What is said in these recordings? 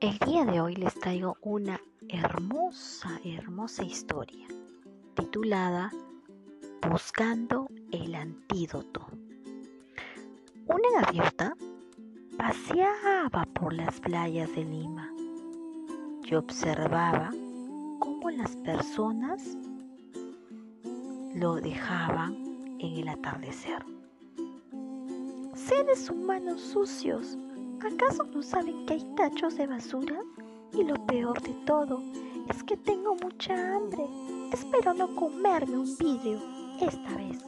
El día de hoy les traigo una hermosa, hermosa historia titulada Buscando el antídoto. Una gaviota paseaba por las playas de Lima y observaba cómo las personas lo dejaban en el atardecer. Seres humanos sucios, ¿acaso no saben que hay tachos de basura? Y lo peor de todo es que tengo mucha hambre. Espero no comerme un vidrio esta vez.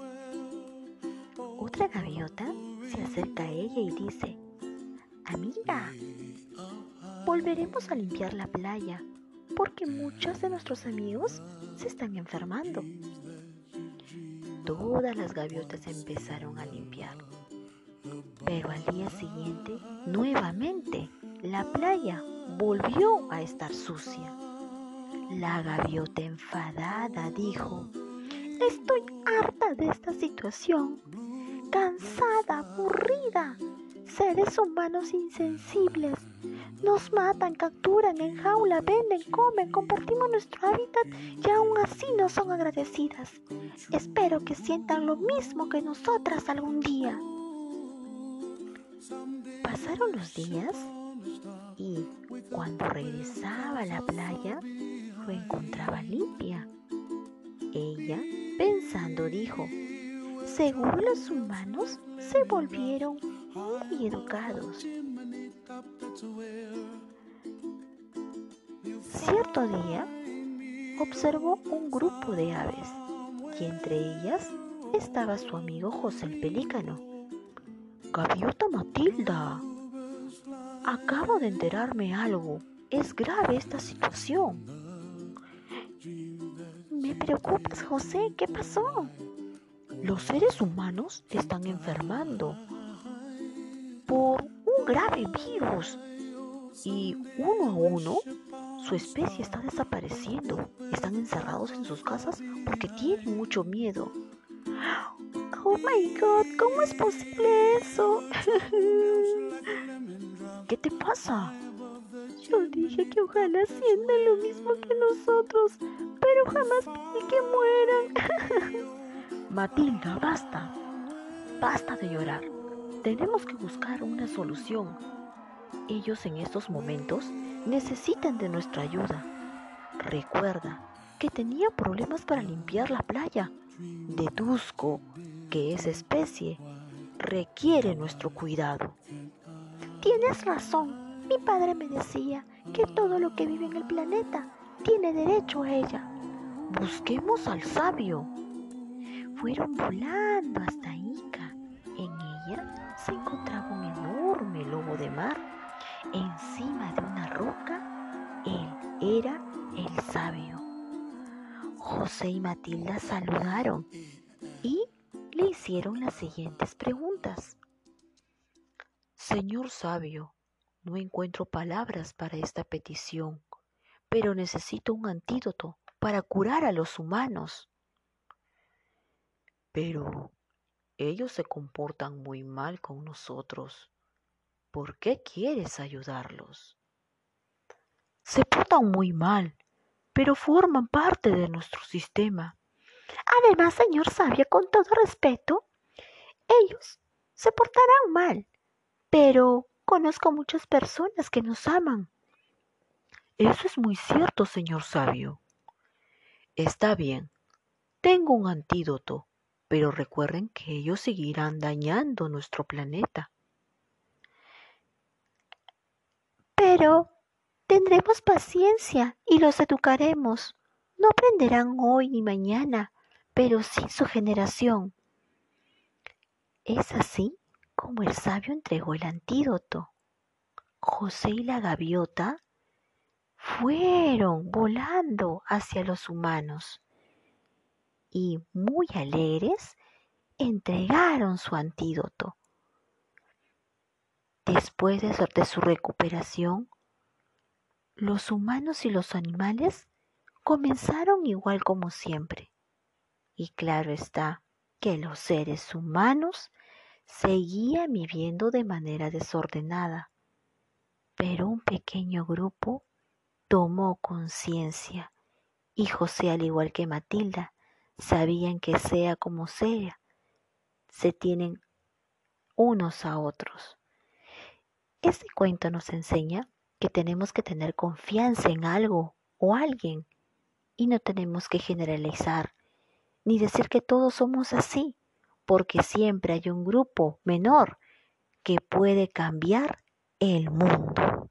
Otra gaviota se acerca a ella y dice, Amiga, volveremos a limpiar la playa porque muchos de nuestros amigos se están enfermando. Todas las gaviotas empezaron a limpiar. Pero al día siguiente, nuevamente, la playa volvió a estar sucia. La gaviota enfadada dijo, Estoy harta de esta situación, cansada, aburrida. Seres humanos insensibles. Nos matan, capturan, en jaula, venden, comen, compartimos nuestro hábitat y aún así no son agradecidas. Espero que sientan lo mismo que nosotras algún día. Pasaron los días y cuando regresaba a la playa lo encontraba limpia. Ella, pensando, dijo, seguro los humanos se volvieron muy educados. Cierto día, observó un grupo de aves y entre ellas estaba su amigo José el Pelícano. Gaviota Matilda, acabo de enterarme algo. Es grave esta situación. Me preocupas, José. ¿Qué pasó? Los seres humanos están enfermando por un grave virus y uno a uno su especie está desapareciendo. Están encerrados en sus casas porque tienen mucho miedo. Oh my god, ¿cómo es posible eso? ¿Qué te pasa? Yo dije que ojalá sientan lo mismo que nosotros, pero jamás pedí que mueran. Matilda, basta. Basta de llorar. Tenemos que buscar una solución. Ellos en estos momentos necesitan de nuestra ayuda. Recuerda que tenía problemas para limpiar la playa. Deduzco que esa especie requiere nuestro cuidado. Tienes razón. Mi padre me decía que todo lo que vive en el planeta tiene derecho a ella. Busquemos al sabio. Fueron volando hasta Ica. En ella se encontraba un enorme lobo de mar. Encima de una roca, él era el sabio. José y Matilda saludaron y le hicieron las siguientes preguntas. Señor sabio, no encuentro palabras para esta petición, pero necesito un antídoto para curar a los humanos. Pero ellos se comportan muy mal con nosotros. ¿Por qué quieres ayudarlos? Se portan muy mal, pero forman parte de nuestro sistema. Además, señor sabio, con todo respeto, ellos se portarán mal, pero conozco muchas personas que nos aman. Eso es muy cierto, señor sabio. Está bien, tengo un antídoto, pero recuerden que ellos seguirán dañando nuestro planeta. Pero tendremos paciencia y los educaremos. No aprenderán hoy ni mañana, pero sí su generación. Es así como el sabio entregó el antídoto. José y la gaviota fueron volando hacia los humanos y muy alegres entregaron su antídoto. Después de su, recuperación, los humanos y los animales comenzaron igual como siempre. Y claro está que los seres humanos seguían viviendo de manera desordenada. Pero un pequeño grupo tomó conciencia y José, al igual que Matilda, sabían que sea como sea, se tienen unos a otros. Este cuento nos enseña que tenemos que tener confianza en algo o alguien y no tenemos que generalizar ni decir que todos somos así, porque siempre hay un grupo menor que puede cambiar el mundo.